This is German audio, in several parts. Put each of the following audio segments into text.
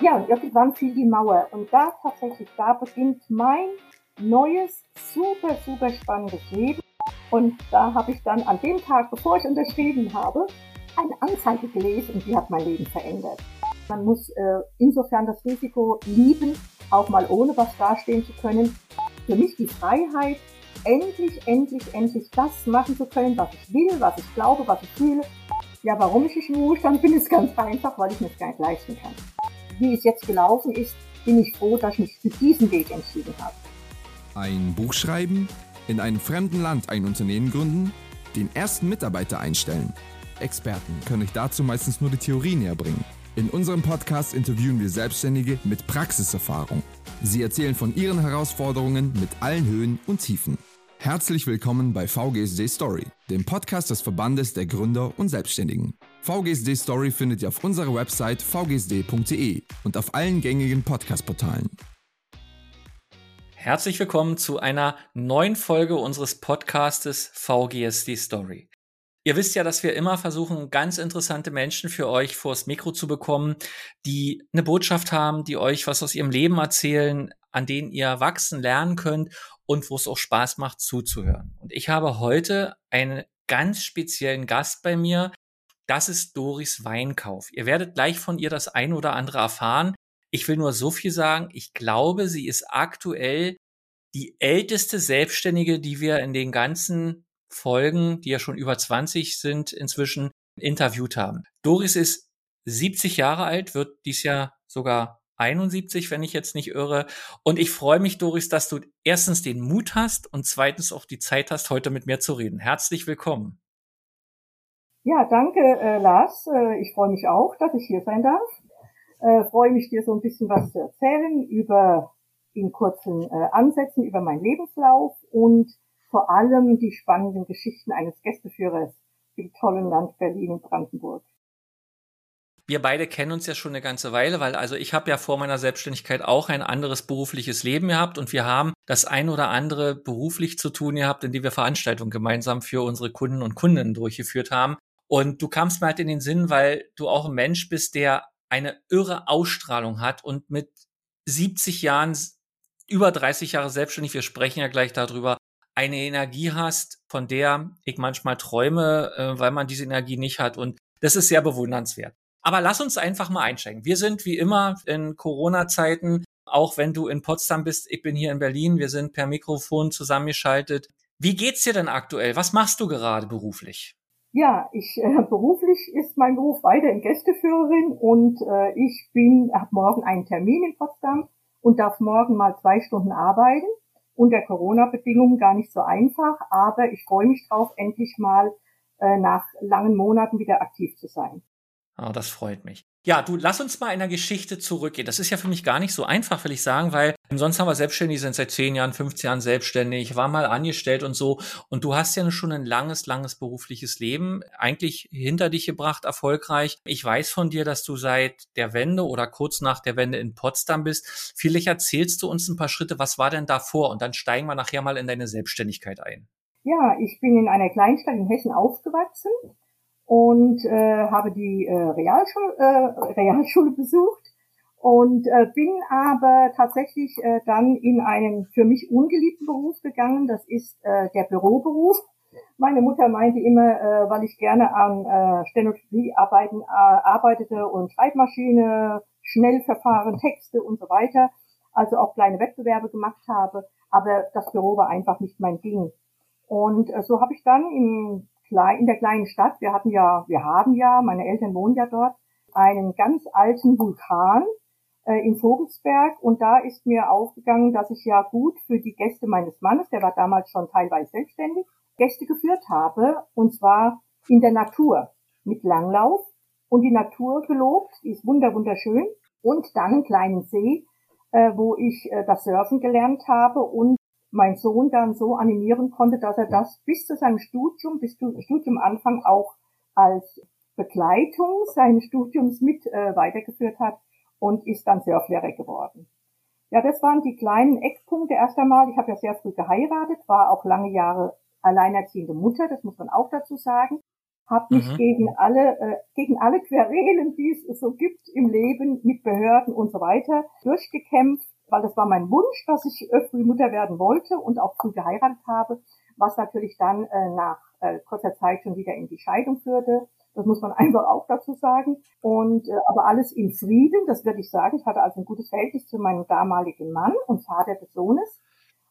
Ja, und irgendwann fiel die Mauer. Und da tatsächlich, da beginnt mein neues, super, super spannendes Leben. Und da habe ich dann an dem Tag, bevor ich unterschrieben habe, eine Anzeige gelesen und die hat mein Leben verändert. Man muss äh, insofern das Risiko lieben, auch mal ohne was dastehen zu können. Für mich die Freiheit, endlich, endlich, endlich das machen zu können, was ich will, was ich glaube, was ich fühle. Ja, warum ich nicht im Ruhestand bin, ist ganz einfach, weil ich mir das gar nicht leisten kann. Wie es jetzt gelaufen ist, bin ich froh, dass ich mich für diesen Weg entschieden habe. Ein Buch schreiben, in einem fremden Land ein Unternehmen gründen, den ersten Mitarbeiter einstellen. Experten können euch dazu meistens nur die Theorie näher bringen. In unserem Podcast interviewen wir Selbstständige mit Praxiserfahrung. Sie erzählen von ihren Herausforderungen mit allen Höhen und Tiefen. Herzlich willkommen bei VGSD Story, dem Podcast des Verbandes der Gründer und Selbstständigen. VGSD Story findet ihr auf unserer Website vgsd.de und auf allen gängigen Podcast-Portalen. Herzlich willkommen zu einer neuen Folge unseres Podcastes VGSD Story. Ihr wisst ja, dass wir immer versuchen, ganz interessante Menschen für euch vors Mikro zu bekommen, die eine Botschaft haben, die euch was aus ihrem Leben erzählen, an denen ihr wachsen lernen könnt und wo es auch Spaß macht zuzuhören. Und ich habe heute einen ganz speziellen Gast bei mir. Das ist Doris Weinkauf. Ihr werdet gleich von ihr das ein oder andere erfahren. Ich will nur so viel sagen. Ich glaube, sie ist aktuell die älteste Selbstständige, die wir in den ganzen Folgen, die ja schon über 20 sind, inzwischen interviewt haben. Doris ist 70 Jahre alt, wird dies Jahr sogar 71, wenn ich jetzt nicht irre. Und ich freue mich, Doris, dass du erstens den Mut hast und zweitens auch die Zeit hast, heute mit mir zu reden. Herzlich willkommen. Ja, danke, äh, Lars. Äh, ich freue mich auch, dass ich hier sein darf. Äh, freue mich, dir so ein bisschen was zu erzählen über in kurzen äh, Ansätzen über meinen Lebenslauf und vor allem die spannenden Geschichten eines Gästeführers im tollen Land Berlin und Brandenburg. Wir beide kennen uns ja schon eine ganze Weile, weil also ich habe ja vor meiner Selbstständigkeit auch ein anderes berufliches Leben gehabt und wir haben das ein oder andere beruflich zu tun gehabt, in dem wir Veranstaltungen gemeinsam für unsere Kunden und Kundinnen durchgeführt haben. Und du kamst mir halt in den Sinn, weil du auch ein Mensch bist, der eine irre Ausstrahlung hat und mit 70 Jahren, über 30 Jahre selbstständig, wir sprechen ja gleich darüber, eine Energie hast, von der ich manchmal träume, äh, weil man diese Energie nicht hat. Und das ist sehr bewundernswert. Aber lass uns einfach mal einsteigen. Wir sind wie immer in Corona-Zeiten, auch wenn du in Potsdam bist, ich bin hier in Berlin, wir sind per Mikrofon zusammengeschaltet. Wie geht's dir denn aktuell? Was machst du gerade beruflich? Ja, ich äh, beruflich ist mein Beruf weiterhin Gästeführerin und äh, ich bin habe morgen einen Termin in Potsdam und darf morgen mal zwei Stunden arbeiten unter Corona-Bedingungen gar nicht so einfach, aber ich freue mich drauf, endlich mal äh, nach langen Monaten wieder aktiv zu sein. Oh, das freut mich. Ja, du, lass uns mal in der Geschichte zurückgehen. Das ist ja für mich gar nicht so einfach, will ich sagen, weil sonst haben wir Selbstständige, sind seit 10 Jahren, 15 Jahren selbstständig, war mal angestellt und so. Und du hast ja schon ein langes, langes berufliches Leben eigentlich hinter dich gebracht, erfolgreich. Ich weiß von dir, dass du seit der Wende oder kurz nach der Wende in Potsdam bist. Vielleicht erzählst du uns ein paar Schritte, was war denn davor? Und dann steigen wir nachher mal in deine Selbstständigkeit ein. Ja, ich bin in einer Kleinstadt in Hessen aufgewachsen und äh, habe die äh, Realschule, äh, Realschule besucht und äh, bin aber tatsächlich äh, dann in einen für mich ungeliebten Beruf gegangen. Das ist äh, der Büroberuf. Meine Mutter meinte immer, äh, weil ich gerne an äh, Stenografiearbeiten äh, arbeitete und Schreibmaschine, Schnellverfahren, Texte und so weiter, also auch kleine Wettbewerbe gemacht habe, aber das Büro war einfach nicht mein Ding. Und äh, so habe ich dann im in der kleinen Stadt, wir hatten ja, wir haben ja, meine Eltern wohnen ja dort, einen ganz alten Vulkan äh, in Vogelsberg. Und da ist mir aufgegangen, dass ich ja gut für die Gäste meines Mannes, der war damals schon teilweise selbstständig, Gäste geführt habe. Und zwar in der Natur mit Langlauf und die Natur gelobt, die ist wunder wunderschön. Und dann einen kleinen See, äh, wo ich äh, das Surfen gelernt habe und mein Sohn dann so animieren konnte, dass er das bis zu seinem Studium, bis zum Studiumanfang auch als Begleitung seines Studiums mit äh, weitergeführt hat und ist dann Surflehrer geworden. Ja, das waren die kleinen Eckpunkte erst einmal. Ich habe ja sehr früh geheiratet, war auch lange Jahre alleinerziehende Mutter, das muss man auch dazu sagen. habe mich mhm. gegen alle äh, gegen alle Querelen, die es so gibt im Leben mit Behörden und so weiter, durchgekämpft, weil das war mein Wunsch, dass ich äh, früh Mutter werden wollte und auch früh geheiratet habe, was natürlich dann äh, nach äh, kurzer Zeit schon wieder in die Scheidung führte. Das muss man einfach auch dazu sagen. Und äh, aber alles in Frieden, das würde ich sagen. Ich hatte also ein gutes Verhältnis zu meinem damaligen Mann und Vater des Sohnes.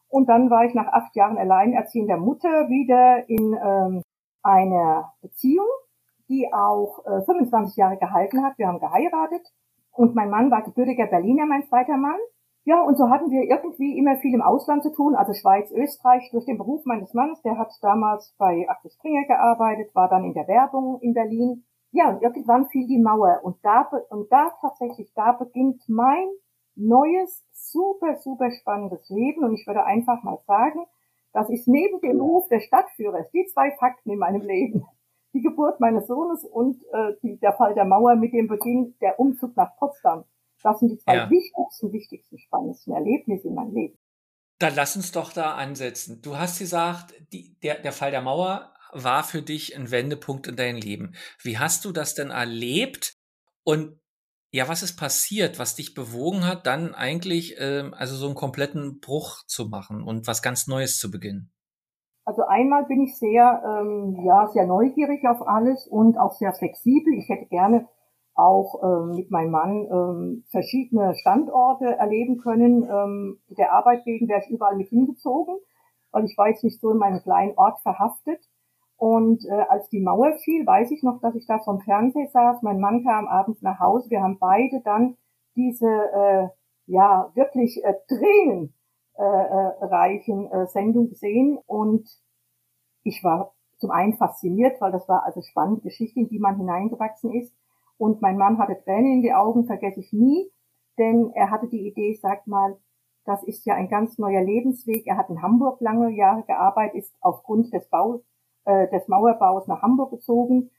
Und dann war ich nach acht Jahren alleinerziehender Mutter wieder in ähm, einer Beziehung, die auch äh, 25 Jahre gehalten hat. Wir haben geheiratet und mein Mann war gebürtiger Berliner, mein zweiter Mann. Ja, und so hatten wir irgendwie immer viel im Ausland zu tun, also Schweiz, Österreich, durch den Beruf meines Mannes. Der hat damals bei Axel Springer gearbeitet, war dann in der Werbung in Berlin. Ja, und irgendwann fiel die Mauer und da, und da tatsächlich, da beginnt mein neues, super, super spannendes Leben. Und ich würde einfach mal sagen, das ist neben dem Ruf des Stadtführers die zwei Fakten in meinem Leben. Die Geburt meines Sohnes und äh, die, der Fall der Mauer mit dem Beginn der Umzug nach Potsdam. Das sind die zwei ja. wichtigsten, wichtigsten, spannendsten Erlebnisse in meinem Leben. Dann lass uns doch da ansetzen. Du hast gesagt, die, der, der Fall der Mauer war für dich ein Wendepunkt in deinem Leben. Wie hast du das denn erlebt? Und ja, was ist passiert, was dich bewogen hat, dann eigentlich ähm, also so einen kompletten Bruch zu machen und was ganz Neues zu beginnen? Also einmal bin ich sehr, ähm, ja, sehr neugierig auf alles und auch sehr flexibel. Ich hätte gerne auch ähm, mit meinem Mann ähm, verschiedene Standorte erleben können. Ähm, der Arbeit wegen wäre ich überall mit hingezogen, weil ich war jetzt nicht so in meinem kleinen Ort verhaftet. Und äh, als die Mauer fiel, weiß ich noch, dass ich da vom Fernseher saß. Mein Mann kam abends nach Hause. Wir haben beide dann diese äh, ja wirklich äh, Tränen äh, äh, reichen äh, Sendung gesehen und ich war zum einen fasziniert, weil das war also spannende Geschichte, in die man hineingewachsen ist und mein Mann hatte Tränen in die Augen, vergesse ich nie, denn er hatte die Idee, sagt mal, das ist ja ein ganz neuer Lebensweg. Er hat in Hamburg lange Jahre gearbeitet, ist aufgrund des Baus, äh, des Mauerbaus nach Hamburg gezogen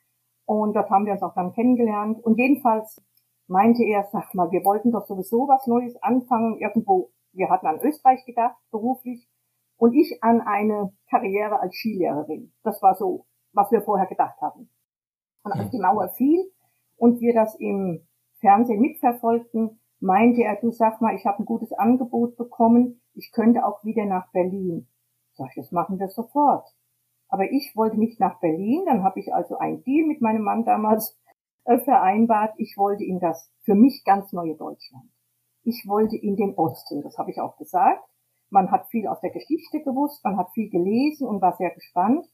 und dort haben wir uns auch dann kennengelernt. Und jedenfalls meinte er, sag mal, wir wollten doch sowieso was Neues anfangen, irgendwo. Wir hatten an Österreich gedacht, beruflich, und ich an eine Karriere als Skilehrerin. Das war so, was wir vorher gedacht hatten. Und als die Mauer fiel, und wir das im Fernsehen mitverfolgten, meinte er, du sag mal, ich habe ein gutes Angebot bekommen, ich könnte auch wieder nach Berlin. Sag ich, das machen wir sofort. Aber ich wollte nicht nach Berlin, dann habe ich also einen Deal mit meinem Mann damals äh, vereinbart. Ich wollte in das für mich ganz neue Deutschland. Ich wollte in den Osten, das habe ich auch gesagt. Man hat viel aus der Geschichte gewusst, man hat viel gelesen und war sehr gespannt.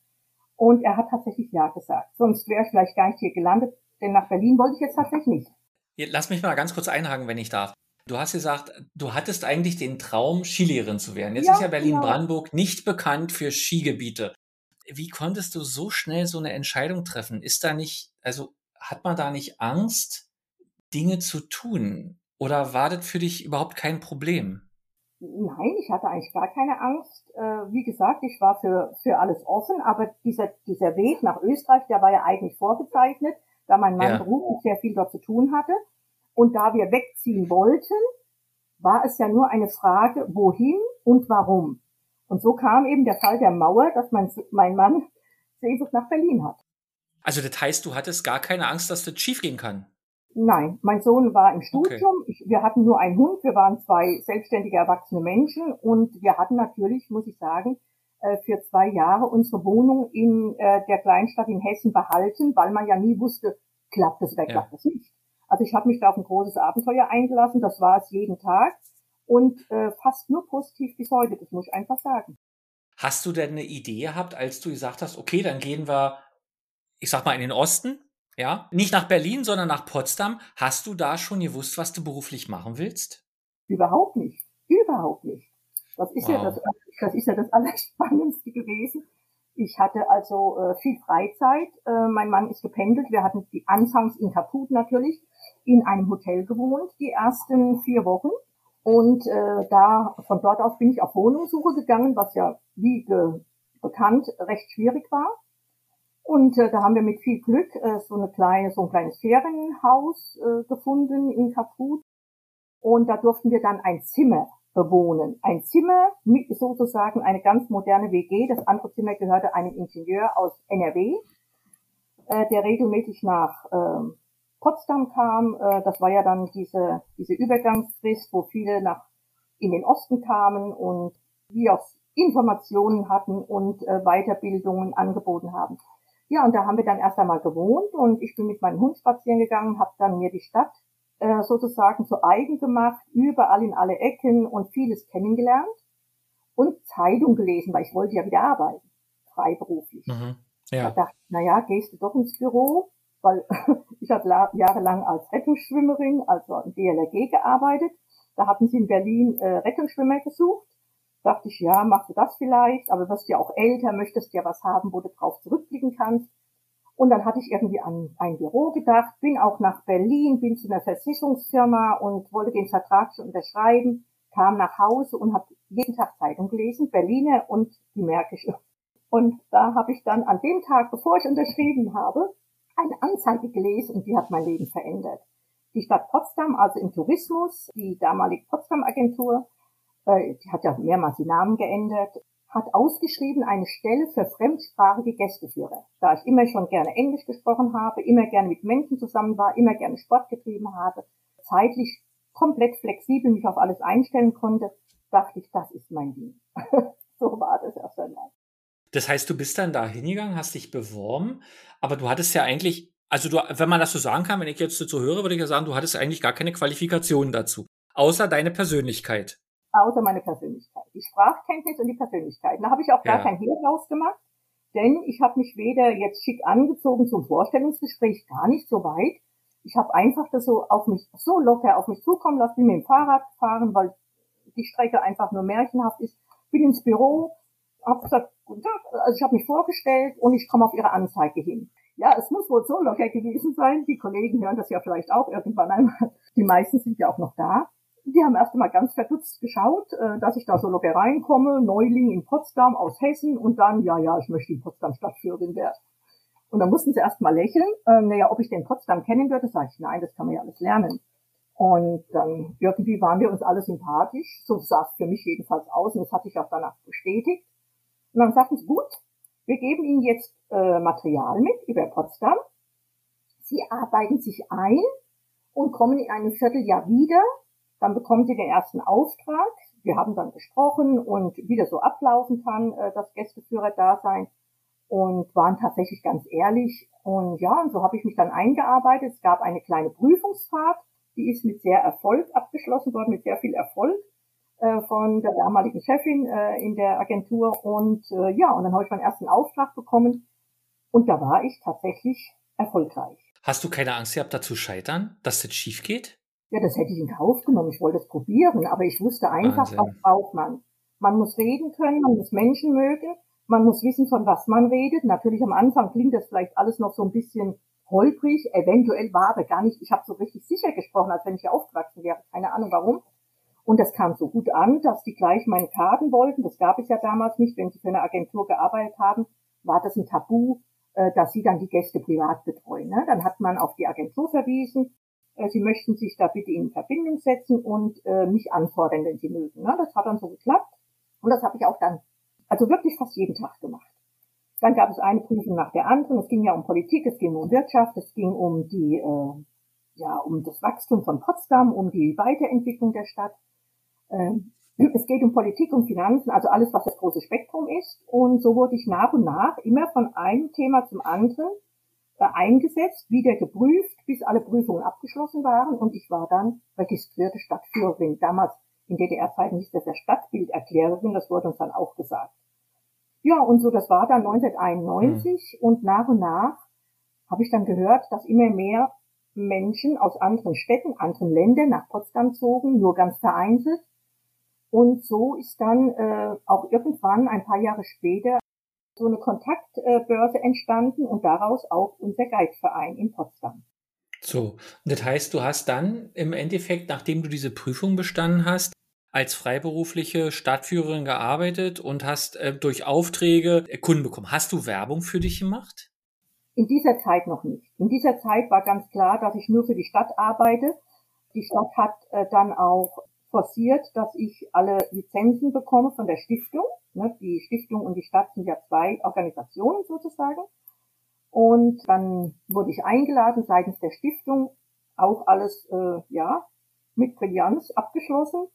Und er hat tatsächlich Ja gesagt. Sonst wäre ich vielleicht gar nicht hier gelandet. Denn nach Berlin wollte ich jetzt tatsächlich nicht. Lass mich mal ganz kurz einhaken, wenn ich darf. Du hast gesagt, du hattest eigentlich den Traum, Skilehrerin zu werden. Jetzt ja, ist ja Berlin-Brandenburg genau. nicht bekannt für Skigebiete. Wie konntest du so schnell so eine Entscheidung treffen? Ist da nicht, also hat man da nicht Angst, Dinge zu tun? Oder war das für dich überhaupt kein Problem? Nein, ich hatte eigentlich gar keine Angst. Äh, wie gesagt, ich war für, für alles offen, aber dieser, dieser Weg nach Österreich, der war ja eigentlich vorgezeichnet da mein Mann ja. beruflich sehr viel dort zu tun hatte. Und da wir wegziehen wollten, war es ja nur eine Frage, wohin und warum. Und so kam eben der Fall der Mauer, dass mein, mein Mann Sehnsucht nach Berlin hat. Also das heißt, du hattest gar keine Angst, dass das schiefgehen kann? Nein, mein Sohn war im Studium. Okay. Ich, wir hatten nur einen Hund. Wir waren zwei selbstständige erwachsene Menschen und wir hatten natürlich, muss ich sagen, für zwei Jahre unsere Wohnung in äh, der Kleinstadt in Hessen behalten, weil man ja nie wusste, klappt es oder klappt es nicht. Also ich habe mich da auf ein großes Abenteuer eingelassen, das war es jeden Tag und äh, fast nur positiv bis heute, das muss ich einfach sagen. Hast du denn eine Idee gehabt, als du gesagt hast, okay, dann gehen wir, ich sag mal, in den Osten, ja, nicht nach Berlin, sondern nach Potsdam. Hast du da schon gewusst, was du beruflich machen willst? Überhaupt nicht. Überhaupt nicht. Das ist wow. ja das, das ist ja das Allerspannendste gewesen. Ich hatte also äh, viel Freizeit. Äh, mein Mann ist gependelt. Wir hatten die anfangs in Kaput natürlich in einem Hotel gewohnt, die ersten vier Wochen. Und äh, da von dort aus bin ich auf Wohnungssuche gegangen, was ja wie ge bekannt recht schwierig war. Und äh, da haben wir mit viel Glück äh, so eine kleine, so ein kleines Ferienhaus äh, gefunden in Kaput. Und da durften wir dann ein Zimmer bewohnen. Ein Zimmer mit sozusagen eine ganz moderne WG. Das andere Zimmer gehörte einem Ingenieur aus NRW. äh, der regelmäßig nach äh, Potsdam kam. Äh, das war ja dann diese, diese Übergangsfrist, wo viele nach in den Osten kamen und wie auch Informationen hatten und äh, Weiterbildungen angeboten haben. Ja, und da haben wir dann erst einmal gewohnt und ich bin mit meinem Hund spazieren gegangen, habe dann mir die Stadt äh, sozusagen zu eigen gemacht, überall in alle Ecken und vieles kennengelernt und Zeitung gelesen, weil ich wollte ja wieder arbeiten, freiberuflich. Mhm. Ja. Da dachte ich, naja, gehst du doch ins Büro, weil ich habe jahrelang als Rettungsschwimmerin, also im DLRG gearbeitet. Da hatten sie in Berlin äh, Rettungsschwimmer gesucht. Dachte ich, ja, machst du das vielleicht, aber wirst ja auch älter, möchtest ja was haben, wo du drauf zurückblicken kannst. Und dann hatte ich irgendwie an ein Büro gedacht, bin auch nach Berlin, bin zu einer Versicherungsfirma und wollte den Vertrag schon unterschreiben, kam nach Hause und habe jeden Tag Zeitung gelesen, Berliner und die Märkische. Und da habe ich dann an dem Tag, bevor ich unterschrieben habe, eine Anzeige gelesen und die hat mein Leben verändert. Die Stadt Potsdam, also im Tourismus, die damalige Potsdam Agentur, äh, die hat ja mehrmals die Namen geändert, hat ausgeschrieben eine Stelle für fremdsprachige Gästeführer. Da ich immer schon gerne Englisch gesprochen habe, immer gerne mit Menschen zusammen war, immer gerne Sport getrieben habe, zeitlich komplett flexibel mich auf alles einstellen konnte, dachte ich, das ist mein Ding. so war das erst einmal. Das heißt, du bist dann da hingegangen, hast dich beworben, aber du hattest ja eigentlich, also du, wenn man das so sagen kann, wenn ich jetzt dazu höre, würde ich ja sagen, du hattest eigentlich gar keine Qualifikationen dazu, außer deine Persönlichkeit außer meine Persönlichkeit. Die Sprachkenntnis und die Persönlichkeit. Da habe ich auch gar ja. kein Hehl rausgemacht, denn ich habe mich weder jetzt schick angezogen zum Vorstellungsgespräch, gar nicht so weit. Ich habe einfach das so auf mich so locker auf mich zukommen lassen, bin mit dem Fahrrad gefahren, weil die Strecke einfach nur märchenhaft ist. Bin ins Büro, habe gesagt, guten Tag, also ich habe mich vorgestellt und ich komme auf Ihre Anzeige hin. Ja, es muss wohl so locker gewesen sein. Die Kollegen hören das ja vielleicht auch irgendwann einmal. Die meisten sind ja auch noch da die haben erst einmal ganz verdutzt geschaut, äh, dass ich da so locker reinkomme, Neuling in Potsdam aus Hessen und dann, ja, ja, ich möchte in Potsdam Stadtführerin werden. Und dann mussten sie erst mal lächeln, äh, naja, ob ich den Potsdam kennen würde, sage ich, nein, das kann man ja alles lernen. Und dann irgendwie waren wir uns alle sympathisch, so sah es für mich jedenfalls aus und das hat sich auch danach bestätigt. Und dann sagten sie, gut, wir geben Ihnen jetzt äh, Material mit über Potsdam. Sie arbeiten sich ein und kommen in einem Vierteljahr wieder dann bekommen sie den ersten Auftrag. Wir haben dann gesprochen und wie das so ablaufen kann, äh, das Gästeführer-Dasein und waren tatsächlich ganz ehrlich. Und ja, und so habe ich mich dann eingearbeitet. Es gab eine kleine Prüfungsfahrt, die ist mit sehr Erfolg abgeschlossen worden, mit sehr viel Erfolg äh, von der damaligen Chefin äh, in der Agentur. Und äh, ja, und dann habe ich meinen ersten Auftrag bekommen und da war ich tatsächlich erfolgreich. Hast du keine Angst gehabt, da zu scheitern, dass das schief geht? Ja, das hätte ich in Kauf genommen. Ich wollte es probieren, aber ich wusste einfach, Wahnsinn. was braucht man. Man muss reden können, man muss Menschen mögen, man muss wissen, von was man redet. Natürlich am Anfang klingt das vielleicht alles noch so ein bisschen holprig, eventuell war aber gar nicht, ich habe so richtig sicher gesprochen, als wenn ich hier aufgewachsen wäre, keine Ahnung warum. Und das kam so gut an, dass die gleich meine Karten wollten. Das gab es ja damals nicht. Wenn sie für eine Agentur gearbeitet haben, war das ein Tabu, äh, dass sie dann die Gäste privat betreuen. Ne? Dann hat man auf die Agentur verwiesen Sie möchten sich da bitte in Verbindung setzen und äh, mich anfordern, wenn Sie mögen. Ne? Das hat dann so geklappt und das habe ich auch dann, also wirklich fast jeden Tag gemacht. Dann gab es eine Prüfung nach der anderen. Es ging ja um Politik, es ging um Wirtschaft, es ging um die, äh, ja, um das Wachstum von Potsdam, um die Weiterentwicklung der Stadt. Äh, es geht um Politik und Finanzen, also alles, was das große Spektrum ist. Und so wurde ich nach und nach immer von einem Thema zum anderen eingesetzt, wieder geprüft, bis alle Prüfungen abgeschlossen waren und ich war dann registrierte Stadtführerin. Damals in DDR-Zeiten hieß das ja Stadtbilderklärerin, das wurde uns dann auch gesagt. Ja, und so, das war dann 1991 mhm. und nach und nach habe ich dann gehört, dass immer mehr Menschen aus anderen Städten, anderen Ländern nach Potsdam zogen, nur ganz vereinzelt. Und so ist dann äh, auch irgendwann ein paar Jahre später so eine Kontaktbörse entstanden und daraus auch unser Guideverein in Potsdam. So, das heißt, du hast dann im Endeffekt, nachdem du diese Prüfung bestanden hast, als freiberufliche Stadtführerin gearbeitet und hast äh, durch Aufträge Kunden bekommen. Hast du Werbung für dich gemacht? In dieser Zeit noch nicht. In dieser Zeit war ganz klar, dass ich nur für die Stadt arbeite. Die Stadt hat äh, dann auch forciert, dass ich alle Lizenzen bekomme von der Stiftung. Ne, die Stiftung und die Stadt sind ja zwei Organisationen sozusagen. Und dann wurde ich eingeladen seitens der Stiftung, auch alles äh, ja mit Brillanz abgeschlossen.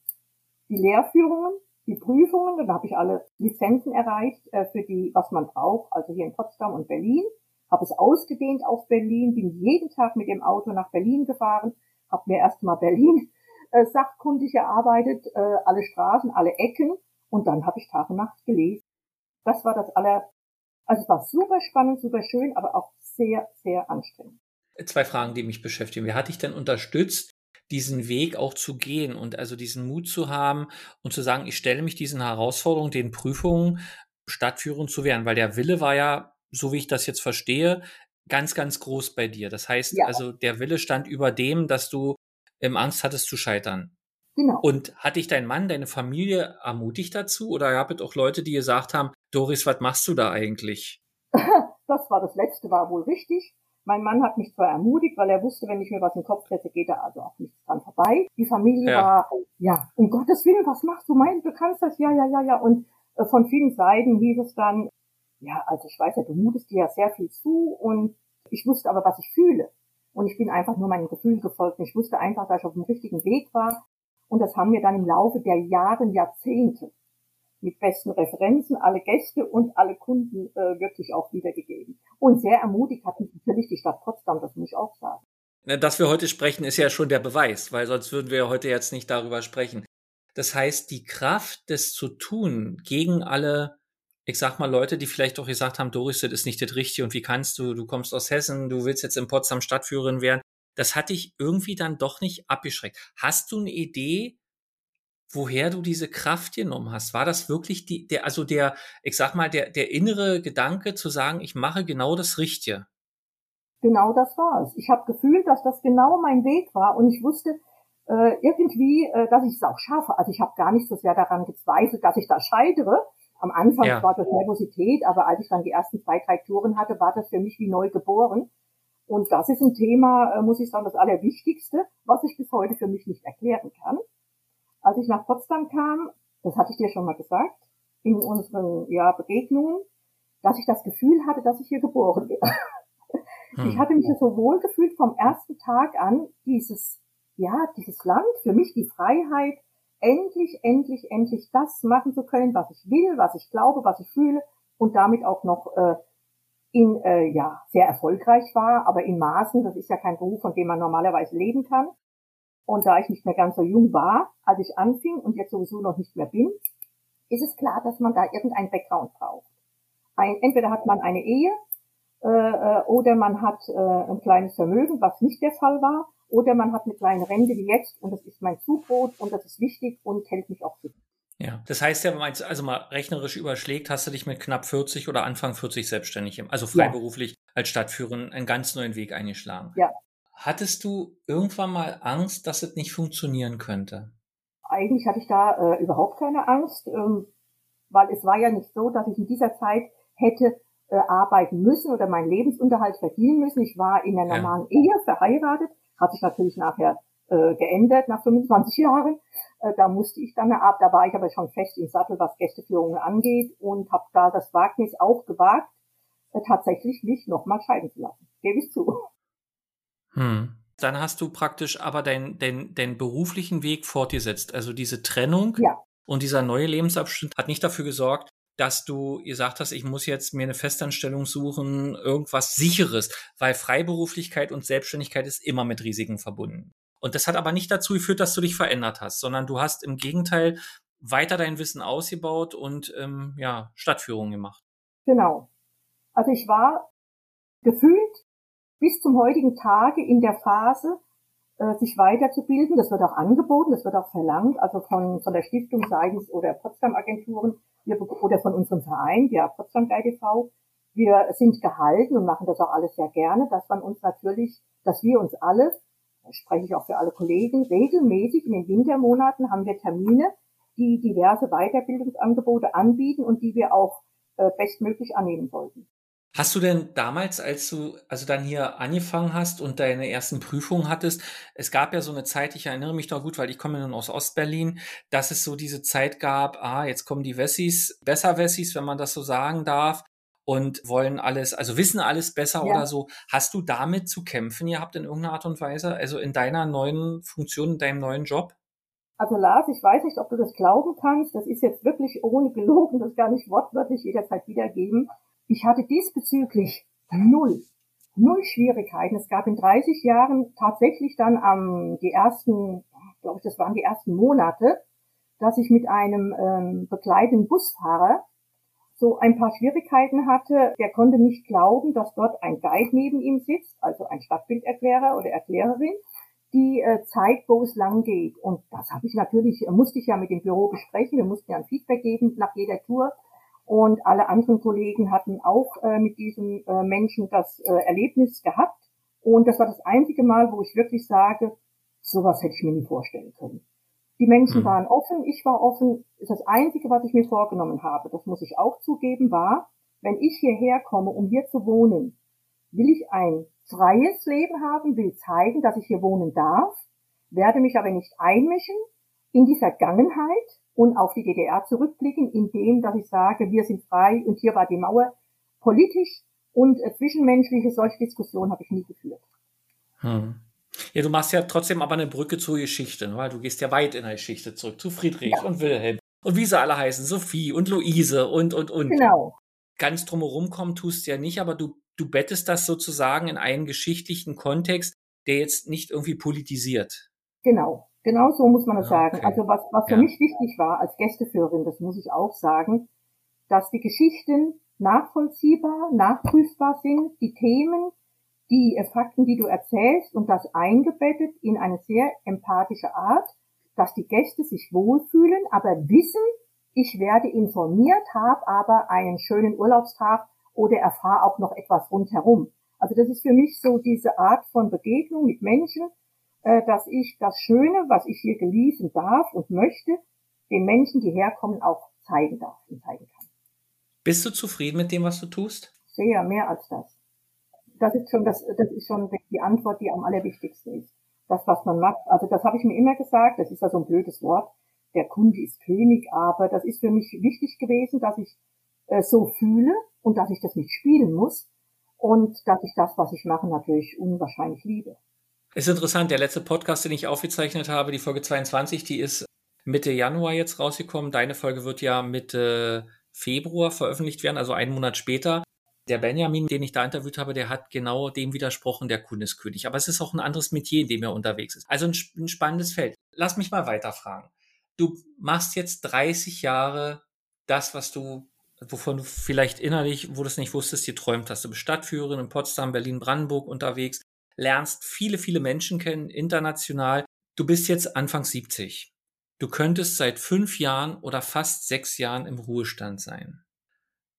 Die Lehrführungen, die Prüfungen, dann habe ich alle Lizenzen erreicht äh, für die, was man braucht, also hier in Potsdam und Berlin. Habe es ausgedehnt auf Berlin, bin jeden Tag mit dem Auto nach Berlin gefahren, habe mir erstmal Berlin äh, sachkundig erarbeitet, äh, alle Straßen, alle Ecken und dann habe ich Tag und Nacht gelesen. Das war das aller, also es war super spannend, super schön, aber auch sehr, sehr anstrengend. Zwei Fragen, die mich beschäftigen. Wer hat dich denn unterstützt, diesen Weg auch zu gehen und also diesen Mut zu haben und zu sagen, ich stelle mich diesen Herausforderungen, den Prüfungen stadtführend zu werden? Weil der Wille war ja, so wie ich das jetzt verstehe, ganz, ganz groß bei dir. Das heißt, ja. also der Wille stand über dem, dass du ähm, Angst hattest zu scheitern. Genau. Und hat dich dein Mann, deine Familie ermutigt dazu? Oder gab es auch Leute, die gesagt haben, Doris, was machst du da eigentlich? Das war das Letzte, war wohl richtig. Mein Mann hat mich zwar ermutigt, weil er wusste, wenn ich mir was in den Kopf setze, geht da also auch nichts dran vorbei. Die Familie ja. war, ja, um Gottes Willen, was machst du? Mein, du kannst das, ja, ja, ja, ja. Und äh, von vielen Seiten hieß es dann, ja, also ich weiß ja, du mutest dir ja sehr viel zu und ich wusste aber, was ich fühle. Und ich bin einfach nur meinem Gefühl gefolgt. Ich wusste einfach, dass ich auf dem richtigen Weg war. Und das haben wir dann im Laufe der Jahre, Jahrzehnte mit besten Referenzen alle Gäste und alle Kunden äh, wirklich auch wiedergegeben. Und sehr ermutigt hat mich natürlich die Stadt Potsdam, das muss ich auch sagen. Dass wir heute sprechen, ist ja schon der Beweis, weil sonst würden wir heute jetzt nicht darüber sprechen. Das heißt, die Kraft, das zu tun gegen alle, ich sag mal, Leute, die vielleicht auch gesagt haben, Doris, das ist nicht das Richtige und wie kannst du, du kommst aus Hessen, du willst jetzt in Potsdam Stadtführerin werden, das hat dich irgendwie dann doch nicht abgeschreckt. Hast du eine Idee, woher du diese Kraft genommen hast. War das wirklich die, der, also der, ich sag mal, der, der innere Gedanke zu sagen, ich mache genau das Richtige? Genau das war es. Ich habe gefühlt, dass das genau mein Weg war und ich wusste äh, irgendwie, äh, dass ich es auch schaffe. Also ich habe gar nicht so sehr daran gezweifelt, dass ich da scheitere. Am Anfang ja. war das Nervosität, aber als ich dann die ersten zwei, drei Touren hatte, war das für mich wie neu geboren. Und das ist ein Thema, äh, muss ich sagen, das Allerwichtigste, was ich bis heute für mich nicht erklären kann als ich nach Potsdam kam, das hatte ich dir schon mal gesagt, in unseren ja, Begegnungen, dass ich das Gefühl hatte, dass ich hier geboren bin. Hm. Ich hatte mich so wohl gefühlt vom ersten Tag an, dieses, ja, dieses Land, für mich die Freiheit, endlich, endlich, endlich das machen zu können, was ich will, was ich glaube, was ich fühle und damit auch noch äh, in, äh, ja, sehr erfolgreich war, aber in Maßen, das ist ja kein Beruf, von dem man normalerweise leben kann. Und da ich nicht mehr ganz so jung war, als ich anfing und jetzt sowieso noch nicht mehr bin, ist es klar, dass man da irgendein Background braucht. Ein, entweder hat man eine Ehe äh, äh, oder man hat äh, ein kleines Vermögen, was nicht der Fall war, oder man hat eine kleine Rente wie jetzt und das ist mein Zubrot und das ist wichtig und hält mich auch fit. Ja, das heißt ja, wenn man also mal rechnerisch überschlägt, hast du dich mit knapp 40 oder Anfang 40 selbstständig, also freiberuflich ja. als Stadtführerin einen ganz neuen Weg eingeschlagen. Ja, Hattest du irgendwann mal Angst, dass es nicht funktionieren könnte? Eigentlich hatte ich da äh, überhaupt keine Angst, ähm, weil es war ja nicht so, dass ich in dieser Zeit hätte äh, arbeiten müssen oder meinen Lebensunterhalt verdienen müssen. Ich war in einer normalen ja. Ehe verheiratet, hat sich natürlich nachher äh, geändert nach 25 Jahren. Äh, da musste ich dann ab, da war ich aber schon fest im Sattel, was Gästeführungen angeht und habe da das Wagnis auch gewagt, äh, tatsächlich mich nochmal scheiden zu lassen. Gebe ich zu. Hm. Dann hast du praktisch aber deinen dein, dein beruflichen Weg fortgesetzt. Also diese Trennung ja. und dieser neue Lebensabschnitt hat nicht dafür gesorgt, dass du gesagt hast, ich muss jetzt mir eine Festanstellung suchen, irgendwas sicheres, weil Freiberuflichkeit und Selbstständigkeit ist immer mit Risiken verbunden. Und das hat aber nicht dazu geführt, dass du dich verändert hast, sondern du hast im Gegenteil weiter dein Wissen ausgebaut und ähm, ja, Stadtführungen gemacht. Genau. Also ich war gefühlt bis zum heutigen Tage in der Phase, äh, sich weiterzubilden. Das wird auch angeboten, das wird auch verlangt, also von, von der Stiftung seitens oder Potsdam-Agenturen oder von unserem Verein, der Potsdam e.V. Wir sind gehalten und machen das auch alles sehr gerne, dass man uns natürlich, dass wir uns alle, spreche ich auch für alle Kollegen, regelmäßig in den Wintermonaten haben wir Termine, die diverse Weiterbildungsangebote anbieten und die wir auch äh, bestmöglich annehmen sollten. Hast du denn damals, als du also dann hier angefangen hast und deine ersten Prüfungen hattest, es gab ja so eine Zeit, ich erinnere mich noch gut, weil ich komme nun aus Ostberlin, dass es so diese Zeit gab, ah, jetzt kommen die Wessis, besser Wessis, wenn man das so sagen darf. und wollen alles, also wissen alles besser ja. oder so. Hast du damit zu kämpfen gehabt in irgendeiner Art und Weise? Also in deiner neuen Funktion, in deinem neuen Job? Also Lars, ich weiß nicht, ob du das glauben kannst. Das ist jetzt wirklich ohne gelogen, das gar nicht wortwörtlich jederzeit wiedergeben. Ich hatte diesbezüglich null, null Schwierigkeiten. Es gab in 30 Jahren tatsächlich dann am, die ersten, glaube ich, das waren die ersten Monate, dass ich mit einem ähm, begleitenden Busfahrer so ein paar Schwierigkeiten hatte. Der konnte nicht glauben, dass dort ein Guide neben ihm sitzt, also ein Stadtbilderklärer oder Erklärerin, die äh, zeigt, wo es lang geht. Und das habe ich natürlich, musste ich ja mit dem Büro besprechen. Wir mussten ja ein Feedback geben nach jeder Tour. Und alle anderen Kollegen hatten auch äh, mit diesem äh, Menschen das äh, Erlebnis gehabt. Und das war das einzige Mal, wo ich wirklich sage, sowas hätte ich mir nie vorstellen können. Die Menschen mhm. waren offen, ich war offen. Das Einzige, was ich mir vorgenommen habe, das muss ich auch zugeben, war, wenn ich hierher komme, um hier zu wohnen, will ich ein freies Leben haben, will zeigen, dass ich hier wohnen darf, werde mich aber nicht einmischen in die Vergangenheit und auf die DDR zurückblicken, indem, dass ich sage, wir sind frei und hier war die Mauer. Politisch und äh, zwischenmenschliche solche Diskussionen habe ich nie geführt. Hm. Ja, du machst ja trotzdem aber eine Brücke zur Geschichte, ne? weil du gehst ja weit in der Geschichte zurück, zu Friedrich ja. und Wilhelm und wie sie alle heißen, Sophie und Luise und, und, und. Genau. Ganz drumherum kommen tust du ja nicht, aber du, du bettest das sozusagen in einen geschichtlichen Kontext, der jetzt nicht irgendwie politisiert. Genau, genau so muss man es ja, sagen. Also was, was für ja. mich wichtig war als Gästeführerin, das muss ich auch sagen, dass die Geschichten nachvollziehbar, nachprüfbar sind, die Themen die Fakten, die du erzählst und das eingebettet in eine sehr empathische Art, dass die Gäste sich wohlfühlen, aber wissen, ich werde informiert, habe aber einen schönen Urlaubstag oder erfahre auch noch etwas rundherum. Also das ist für mich so diese Art von Begegnung mit Menschen, äh, dass ich das Schöne, was ich hier genießen darf und möchte, den Menschen, die herkommen, auch zeigen darf und zeigen kann. Bist du zufrieden mit dem, was du tust? Sehr, mehr als das das ist schon das, das ist schon die Antwort, die am allerwichtigsten ist. Das, was man macht. Also das habe ich mir immer gesagt, das ist ja so ein blödes Wort. Der Kunde ist König, aber das ist für mich wichtig gewesen, dass ich äh, so fühle und dass ich das nicht spielen muss und dass ich das, was ich mache, natürlich unwahrscheinlich liebe. Ist interessant, der letzte Podcast, den ich aufgezeichnet habe, die Folge 22, die ist Mitte Januar jetzt rausgekommen. Deine Folge wird ja Mitte Februar veröffentlicht werden, also einen Monat später der Benjamin, den ich da interviewt habe, der hat genau dem widersprochen, der Kundeskönig. Aber es ist auch ein anderes Metier, in dem er unterwegs ist. Also ein, ein spannendes Feld. Lass mich mal weiterfragen. Du machst jetzt 30 Jahre das, was du, wovon du vielleicht innerlich, wo du es nicht wusstest, geträumt hast. Du bist Stadtführerin in Potsdam, Berlin, Brandenburg unterwegs, lernst viele, viele Menschen kennen, international. Du bist jetzt Anfang 70. Du könntest seit fünf Jahren oder fast sechs Jahren im Ruhestand sein.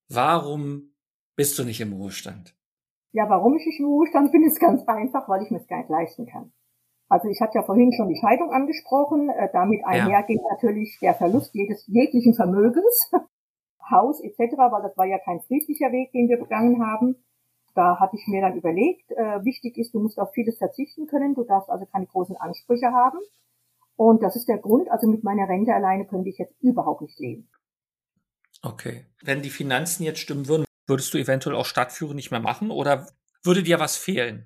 Warum bist du nicht im Ruhestand? Ja, warum ich nicht im Ruhestand bin, ist ganz einfach, weil ich mir es gar nicht leisten kann. Also ich hatte ja vorhin schon die Scheidung angesprochen. Äh, damit einhergeht ja. natürlich der Verlust jedes jeglichen Vermögens, Haus etc., weil das war ja kein friedlicher Weg, den wir begangen haben. Da hatte ich mir dann überlegt, äh, wichtig ist, du musst auf vieles verzichten können, du darfst also keine großen Ansprüche haben. Und das ist der Grund, also mit meiner Rente alleine könnte ich jetzt überhaupt nicht leben. Okay. Wenn die Finanzen jetzt stimmen würden, Würdest du eventuell auch Stadtführung nicht mehr machen oder würde dir was fehlen?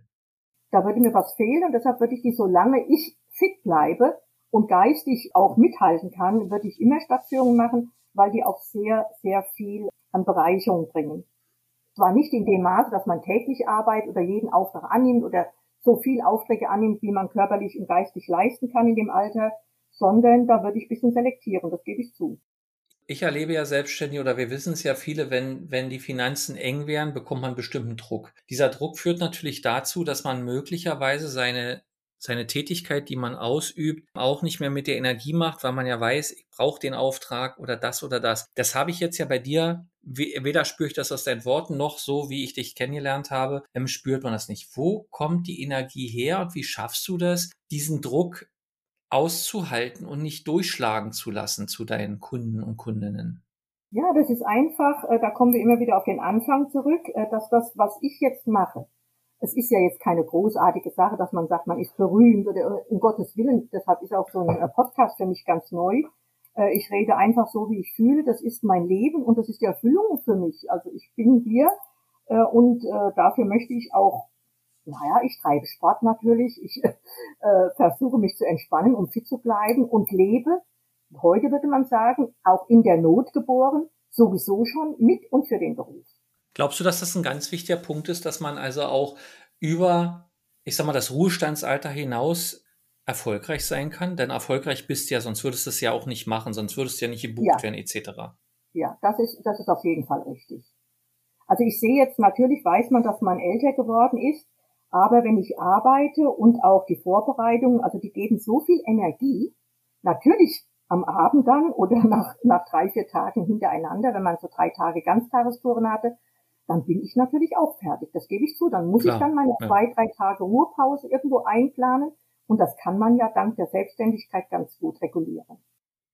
Da würde mir was fehlen und deshalb würde ich die, solange ich fit bleibe und geistig auch mithalten kann, würde ich immer Stadtführungen machen, weil die auch sehr, sehr viel an Bereicherung bringen. Zwar nicht in dem Maße, dass man täglich arbeitet oder jeden Auftrag annimmt oder so viel Aufträge annimmt, wie man körperlich und geistig leisten kann in dem Alter, sondern da würde ich ein bisschen selektieren, das gebe ich zu ich erlebe ja selbstständig oder wir wissen es ja viele, wenn, wenn die Finanzen eng wären, bekommt man bestimmten Druck. Dieser Druck führt natürlich dazu, dass man möglicherweise seine, seine Tätigkeit, die man ausübt, auch nicht mehr mit der Energie macht, weil man ja weiß, ich brauche den Auftrag oder das oder das. Das habe ich jetzt ja bei dir, weder spüre ich das aus deinen Worten noch so, wie ich dich kennengelernt habe, spürt man das nicht. Wo kommt die Energie her und wie schaffst du das, diesen Druck auszuhalten und nicht durchschlagen zu lassen zu deinen Kunden und Kundinnen? Ja, das ist einfach, äh, da kommen wir immer wieder auf den Anfang zurück, äh, dass das, was ich jetzt mache, es ist ja jetzt keine großartige Sache, dass man sagt, man ist berühmt oder um Gottes Willen, deshalb ist auch so ein äh, Podcast für mich ganz neu. Äh, ich rede einfach so, wie ich fühle. Das ist mein Leben und das ist die Erfüllung für mich. Also ich bin hier äh, und äh, dafür möchte ich auch, naja, ich treibe Sport natürlich. Ich äh, versuche mich zu entspannen, um fit zu bleiben und lebe, heute würde man sagen, auch in der Not geboren, sowieso schon mit und für den Beruf. Glaubst du, dass das ein ganz wichtiger Punkt ist, dass man also auch über, ich sag mal, das Ruhestandsalter hinaus erfolgreich sein kann? Denn erfolgreich bist du ja, sonst würdest du es ja auch nicht machen, sonst würdest du ja nicht gebucht ja. werden, etc. Ja, das ist, das ist auf jeden Fall richtig. Also ich sehe jetzt, natürlich weiß man, dass man älter geworden ist, aber wenn ich arbeite und auch die Vorbereitungen, also die geben so viel Energie, natürlich am Abend dann oder nach, nach drei, vier Tagen hintereinander, wenn man so drei Tage Ganztagestouren hatte, dann bin ich natürlich auch fertig. Das gebe ich zu. Dann muss Klar, ich dann meine ja. zwei, drei Tage Ruhepause irgendwo einplanen. Und das kann man ja dank der Selbstständigkeit ganz gut regulieren.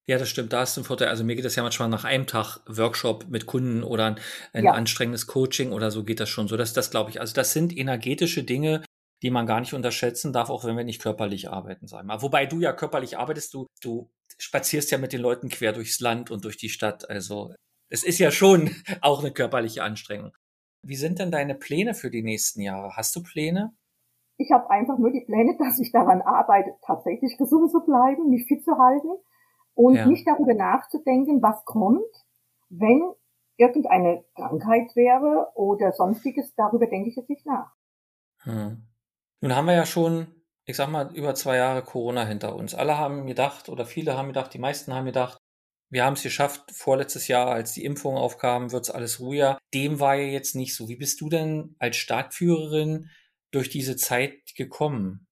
Ja, das stimmt. Da ist ein Vorteil. Also mir geht das ja manchmal nach einem Tag Workshop mit Kunden oder ein, ein ja. anstrengendes Coaching oder so geht das schon so. Das, das glaube ich. Also das sind energetische Dinge, die man gar nicht unterschätzen darf, auch wenn wir nicht körperlich arbeiten, sagen wir mal. Wobei du ja körperlich arbeitest, du, du spazierst ja mit den Leuten quer durchs Land und durch die Stadt. Also es ist ja schon auch eine körperliche Anstrengung. Wie sind denn deine Pläne für die nächsten Jahre? Hast du Pläne? Ich habe einfach nur die Pläne, dass ich daran arbeite, tatsächlich gesund zu bleiben, mich fit zu halten und ja. nicht darüber nachzudenken, was kommt, wenn irgendeine Krankheit wäre oder sonstiges. Darüber denke ich jetzt nicht nach. Hm. Nun haben wir ja schon, ich sag mal, über zwei Jahre Corona hinter uns. Alle haben gedacht oder viele haben gedacht, die meisten haben gedacht, wir haben es geschafft, vorletztes Jahr, als die Impfung aufkam, wird es alles ruhiger. Dem war ja jetzt nicht so. Wie bist du denn als Startführerin durch diese Zeit gekommen?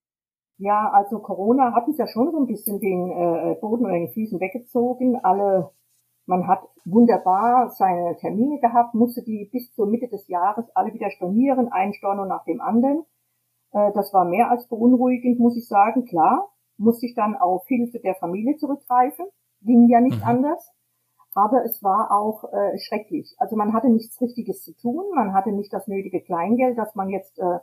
Ja, also Corona hat uns ja schon so ein bisschen den äh, Boden oder den Füßen weggezogen. Alle, man hat wunderbar seine Termine gehabt, musste die bis zur Mitte des Jahres alle wieder stornieren, ein Storno nach dem anderen. Äh, das war mehr als beunruhigend, muss ich sagen. Klar, musste ich dann auf Hilfe der Familie zurückgreifen ging ja nicht mhm. anders. Aber es war auch äh, schrecklich. Also man hatte nichts Richtiges zu tun, man hatte nicht das nötige Kleingeld, dass man jetzt äh,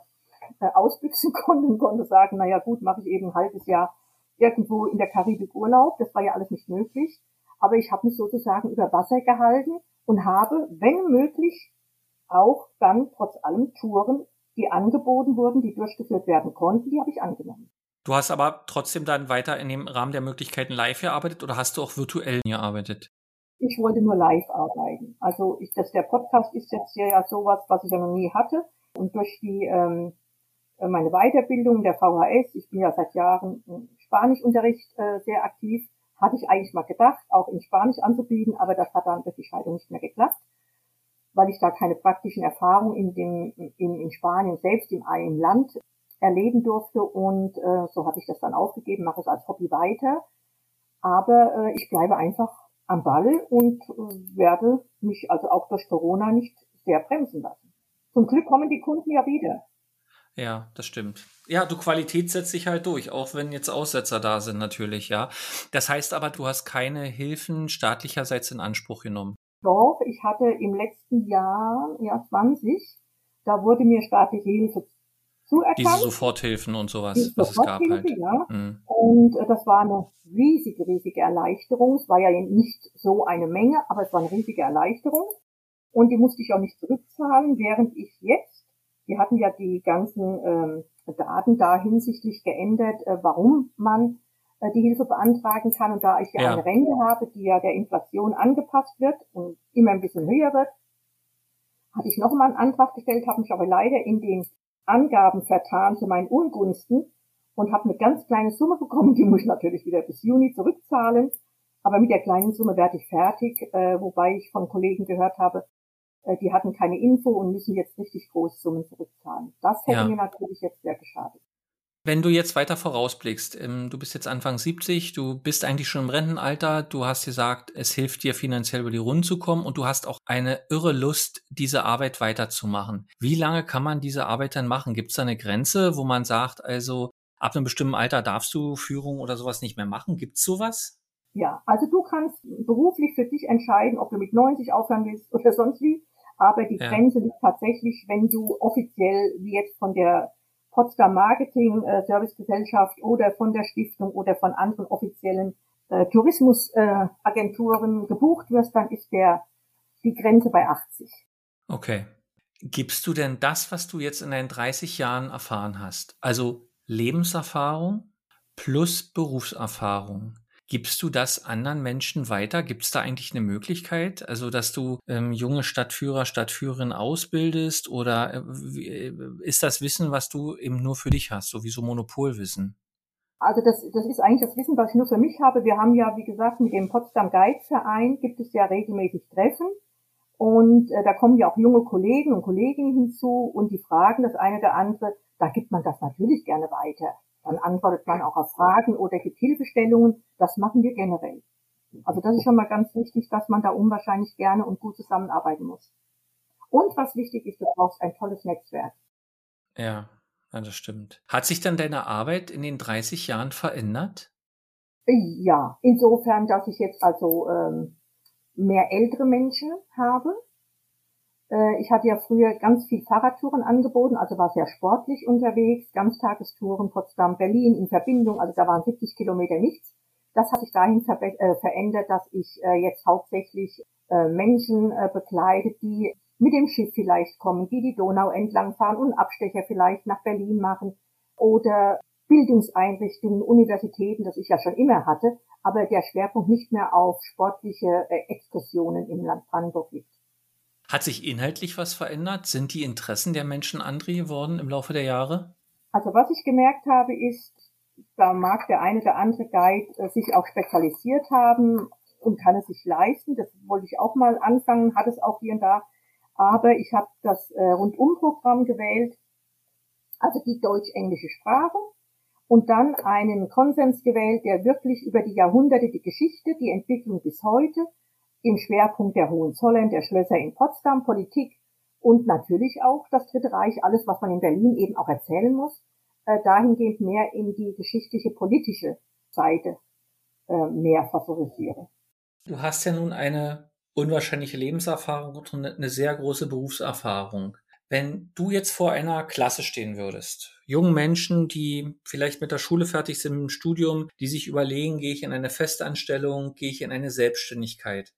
ausbüchsen konnte und konnte sagen, naja gut, mache ich eben ein halbes Jahr irgendwo in der Karibik Urlaub. Das war ja alles nicht möglich. Aber ich habe mich sozusagen über Wasser gehalten und habe, wenn möglich, auch dann trotz allem Touren, die angeboten wurden, die durchgeführt werden konnten, die habe ich angenommen. Du hast aber trotzdem dann weiter in dem Rahmen der Möglichkeiten live gearbeitet oder hast du auch virtuell gearbeitet? Ich wollte nur live arbeiten. Also ich, das, der Podcast ist jetzt ja sowas, was ich ja noch nie hatte. Und durch die ähm, äh, meine Weiterbildung der VHS, ich bin ja seit Jahren im Spanischunterricht äh, sehr aktiv, hatte ich eigentlich mal gedacht, auch in Spanisch anzubieten, aber das hat dann durch die Scheidung nicht mehr geklappt, weil ich da keine praktischen Erfahrungen in dem in, in Spanien selbst im, im Land erleben durfte und äh, so habe ich das dann aufgegeben, mache es als Hobby weiter. Aber äh, ich bleibe einfach am Ball und äh, werde mich also auch durch Corona nicht sehr bremsen lassen. Zum Glück kommen die Kunden ja wieder. Ja, das stimmt. Ja, du Qualität setzt sich halt durch, auch wenn jetzt Aussetzer da sind natürlich, ja. Das heißt aber, du hast keine Hilfen staatlicherseits in Anspruch genommen. Doch, ich hatte im letzten Jahr, ja 20, da wurde mir staatliche Hilfe zuerkannt. Diese Soforthilfen und sowas, Diese was es gab halt. Ja. Mhm. Und äh, das war eine riesige, riesige Erleichterung. Es war ja nicht so eine Menge, aber es war eine riesige Erleichterung. Und die musste ich auch nicht zurückzahlen, während ich jetzt, wir hatten ja die ganzen ähm, Daten da hinsichtlich geändert, äh, warum man äh, die Hilfe beantragen kann. Und da ich ja, ja eine Rente habe, die ja der Inflation angepasst wird und immer ein bisschen höher wird, hatte ich nochmal einen Antrag gestellt, habe mich aber leider in den Angaben vertan zu meinen Ungunsten und habe eine ganz kleine Summe bekommen, die muss ich natürlich wieder bis Juni zurückzahlen. Aber mit der kleinen Summe werde ich fertig, äh, wobei ich von Kollegen gehört habe, die hatten keine Info und müssen jetzt richtig große Summen zurückzahlen. Das hätte ja. mir natürlich jetzt sehr geschadet. Wenn du jetzt weiter vorausblickst, ähm, du bist jetzt Anfang 70, du bist eigentlich schon im Rentenalter, du hast gesagt, es hilft dir finanziell über die Runden zu kommen und du hast auch eine irre Lust, diese Arbeit weiterzumachen. Wie lange kann man diese Arbeit dann machen? Gibt es da eine Grenze, wo man sagt, also ab einem bestimmten Alter darfst du Führung oder sowas nicht mehr machen? Gibt es sowas? Ja, also du kannst beruflich für dich entscheiden, ob du mit 90 aufhören willst oder sonst wie. Aber die ja. Grenze liegt tatsächlich, wenn du offiziell, wie jetzt von der Potsdam Marketing äh, Service Gesellschaft oder von der Stiftung oder von anderen offiziellen äh, Tourismusagenturen äh, gebucht wirst, dann ist der die Grenze bei 80. Okay. Gibst du denn das, was du jetzt in deinen 30 Jahren erfahren hast, also Lebenserfahrung plus Berufserfahrung, Gibst du das anderen Menschen weiter? Gibt es da eigentlich eine Möglichkeit, also dass du ähm, junge Stadtführer, Stadtführerinnen ausbildest oder äh, äh, ist das Wissen, was du eben nur für dich hast, sowieso Monopolwissen? Also das, das ist eigentlich das Wissen, was ich nur für mich habe. Wir haben ja, wie gesagt, mit dem Potsdam Guide Verein gibt es ja regelmäßig Treffen und äh, da kommen ja auch junge Kollegen und Kolleginnen hinzu und die fragen das eine oder andere. Da gibt man das natürlich gerne weiter. Dann antwortet man auch auf Fragen oder gibt Hilfestellungen. Das machen wir generell. Also das ist schon mal ganz wichtig, dass man da unwahrscheinlich gerne und gut zusammenarbeiten muss. Und was wichtig ist, du brauchst ein tolles Netzwerk. Ja, das stimmt. Hat sich dann deine Arbeit in den 30 Jahren verändert? Ja, insofern, dass ich jetzt also ähm, mehr ältere Menschen habe, äh, ich hatte ja früher ganz viel Fahrradtouren angeboten, also war sehr sportlich unterwegs, Ganztagestouren Potsdam, Berlin in Verbindung, also da waren 70 Kilometer nichts. Das hat sich dahin ver äh, verändert, dass ich äh, jetzt hauptsächlich äh, Menschen äh, begleite, die mit dem Schiff vielleicht kommen, die die Donau entlang fahren und Abstecher vielleicht nach Berlin machen oder Bildungseinrichtungen, Universitäten, das ich ja schon immer hatte, aber der Schwerpunkt nicht mehr auf sportliche äh, Exkursionen im Land Brandenburg liegt. Hat sich inhaltlich was verändert? Sind die Interessen der Menschen andere geworden im Laufe der Jahre? Also was ich gemerkt habe, ist, da mag der eine oder andere Guide äh, sich auch spezialisiert haben und kann es sich leisten. Das wollte ich auch mal anfangen, hat es auch hier und da. Aber ich habe das äh, Rundumprogramm gewählt, also die deutsch-englische Sprache und dann einen Konsens gewählt, der wirklich über die Jahrhunderte die Geschichte, die Entwicklung bis heute im Schwerpunkt der Hohenzollern, der Schlösser in Potsdam, Politik und natürlich auch das Dritte Reich, alles, was man in Berlin eben auch erzählen muss, äh, dahingehend mehr in die geschichtliche, politische Seite äh, mehr favorisiere. Du hast ja nun eine unwahrscheinliche Lebenserfahrung und eine sehr große Berufserfahrung. Wenn du jetzt vor einer Klasse stehen würdest, jungen Menschen, die vielleicht mit der Schule fertig sind, im Studium, die sich überlegen, gehe ich in eine Festanstellung, gehe ich in eine Selbstständigkeit.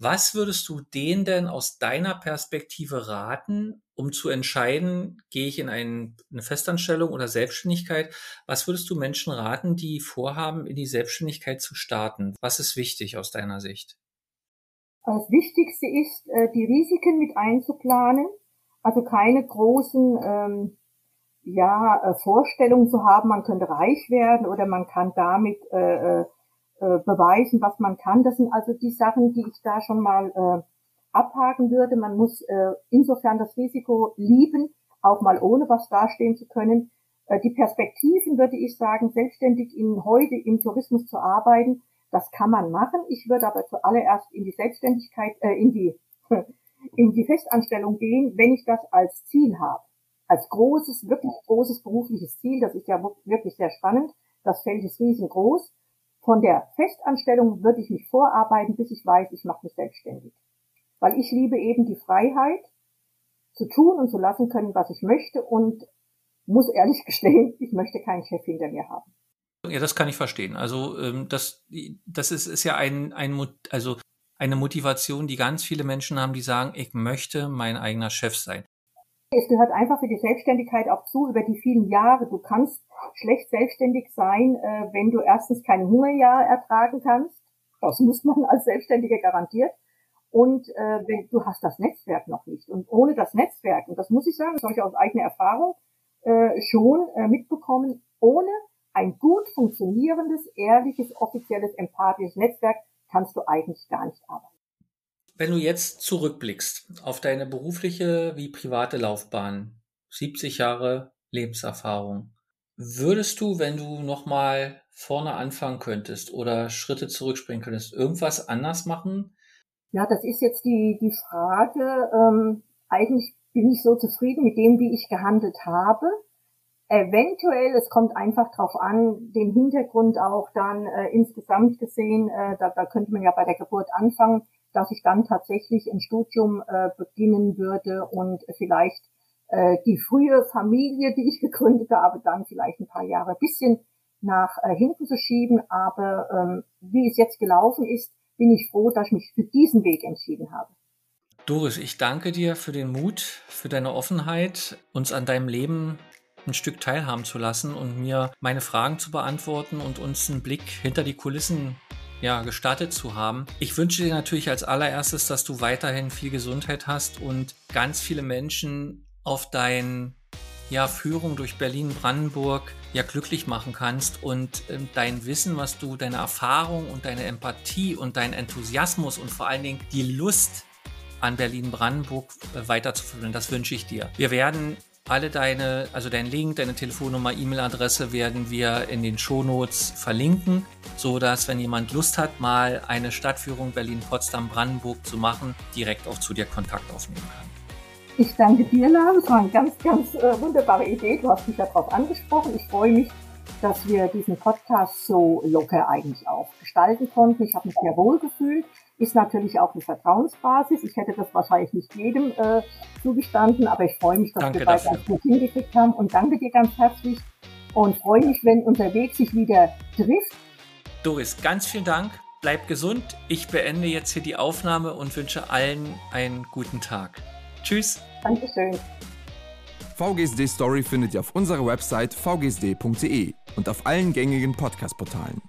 Was würdest du denen denn aus deiner Perspektive raten, um zu entscheiden, gehe ich in eine Festanstellung oder Selbstständigkeit? Was würdest du Menschen raten, die vorhaben, in die Selbstständigkeit zu starten? Was ist wichtig aus deiner Sicht? Das Wichtigste ist, äh, die Risiken mit einzuplanen, also keine großen ähm, ja, äh, Vorstellungen zu haben, man könnte reich werden oder man kann damit äh, äh beweisen, was man kann. Das sind also die Sachen, die ich da schon mal äh, abhaken würde. Man muss äh, insofern das Risiko lieben, auch mal ohne was dastehen zu können. Äh, die Perspektiven würde ich sagen, selbstständig in heute im Tourismus zu arbeiten, das kann man machen. Ich würde aber zuallererst in die Selbstständigkeit, äh, in die in die Festanstellung gehen, wenn ich das als Ziel habe. Als großes, wirklich großes berufliches Ziel. Das ist ja wirklich sehr spannend. Das Feld ist riesengroß. Von der Festanstellung würde ich mich vorarbeiten, bis ich weiß, ich mache mich selbstständig. Weil ich liebe eben die Freiheit, zu tun und zu lassen können, was ich möchte und muss ehrlich gestehen, ich möchte keinen Chef hinter mir haben. Ja, das kann ich verstehen. Also ähm, das, das ist, ist ja ein, ein, also eine Motivation, die ganz viele Menschen haben, die sagen, ich möchte mein eigener Chef sein. Es gehört einfach für die Selbstständigkeit auch zu über die vielen Jahre. Du kannst schlecht selbstständig sein, äh, wenn du erstens kein Hungerjahr ertragen kannst. Das muss man als Selbstständiger garantiert. Und äh, wenn, du hast das Netzwerk noch nicht. Und ohne das Netzwerk, und das muss ich sagen, das habe ich aus eigener Erfahrung äh, schon äh, mitbekommen, ohne ein gut funktionierendes, ehrliches, offizielles, empathisches Netzwerk kannst du eigentlich gar nicht arbeiten. Wenn du jetzt zurückblickst auf deine berufliche wie private Laufbahn, 70 Jahre Lebenserfahrung, würdest du, wenn du nochmal vorne anfangen könntest oder Schritte zurückspringen könntest, irgendwas anders machen? Ja, das ist jetzt die, die Frage. Ähm, eigentlich bin ich so zufrieden mit dem, wie ich gehandelt habe. Eventuell, es kommt einfach drauf an, den Hintergrund auch dann äh, insgesamt gesehen, äh, da, da könnte man ja bei der Geburt anfangen, dass ich dann tatsächlich ein Studium äh, beginnen würde und vielleicht äh, die frühe Familie, die ich gegründet habe, dann vielleicht ein paar Jahre bisschen nach äh, hinten zu schieben. Aber ähm, wie es jetzt gelaufen ist, bin ich froh, dass ich mich für diesen Weg entschieden habe. Doris, ich danke dir für den Mut, für deine Offenheit, uns an deinem Leben ein Stück teilhaben zu lassen und mir meine Fragen zu beantworten und uns einen Blick hinter die Kulissen ja, gestartet zu haben. Ich wünsche dir natürlich als allererstes, dass du weiterhin viel Gesundheit hast und ganz viele Menschen auf dein ja, Führung durch Berlin-Brandenburg ja glücklich machen kannst und äh, dein Wissen, was du, deine Erfahrung und deine Empathie und dein Enthusiasmus und vor allen Dingen die Lust an Berlin-Brandenburg äh, weiterzuführen, das wünsche ich dir. Wir werden alle deine, also dein Link, deine Telefonnummer, E-Mail-Adresse werden wir in den Shownotes verlinken, so dass wenn jemand Lust hat, mal eine Stadtführung Berlin-Potsdam-Brandenburg zu machen, direkt auch zu dir Kontakt aufnehmen kann. Ich danke dir, Lars. Das war eine ganz, ganz äh, wunderbare Idee. Du hast mich darauf angesprochen. Ich freue mich, dass wir diesen Podcast so locker eigentlich auch gestalten konnten. Ich habe mich sehr wohl gefühlt. Ist natürlich auch eine Vertrauensbasis. Ich hätte das wahrscheinlich nicht jedem äh, zugestanden, aber ich freue mich, dass danke wir beide das gut hingekriegt haben und danke dir ganz herzlich und freue mich, wenn unser Weg sich wieder trifft. Doris, ganz vielen Dank. Bleib gesund. Ich beende jetzt hier die Aufnahme und wünsche allen einen guten Tag. Tschüss. Dankeschön. VGSD Story findet ihr auf unserer Website vgsd.de und auf allen gängigen Podcast-Portalen.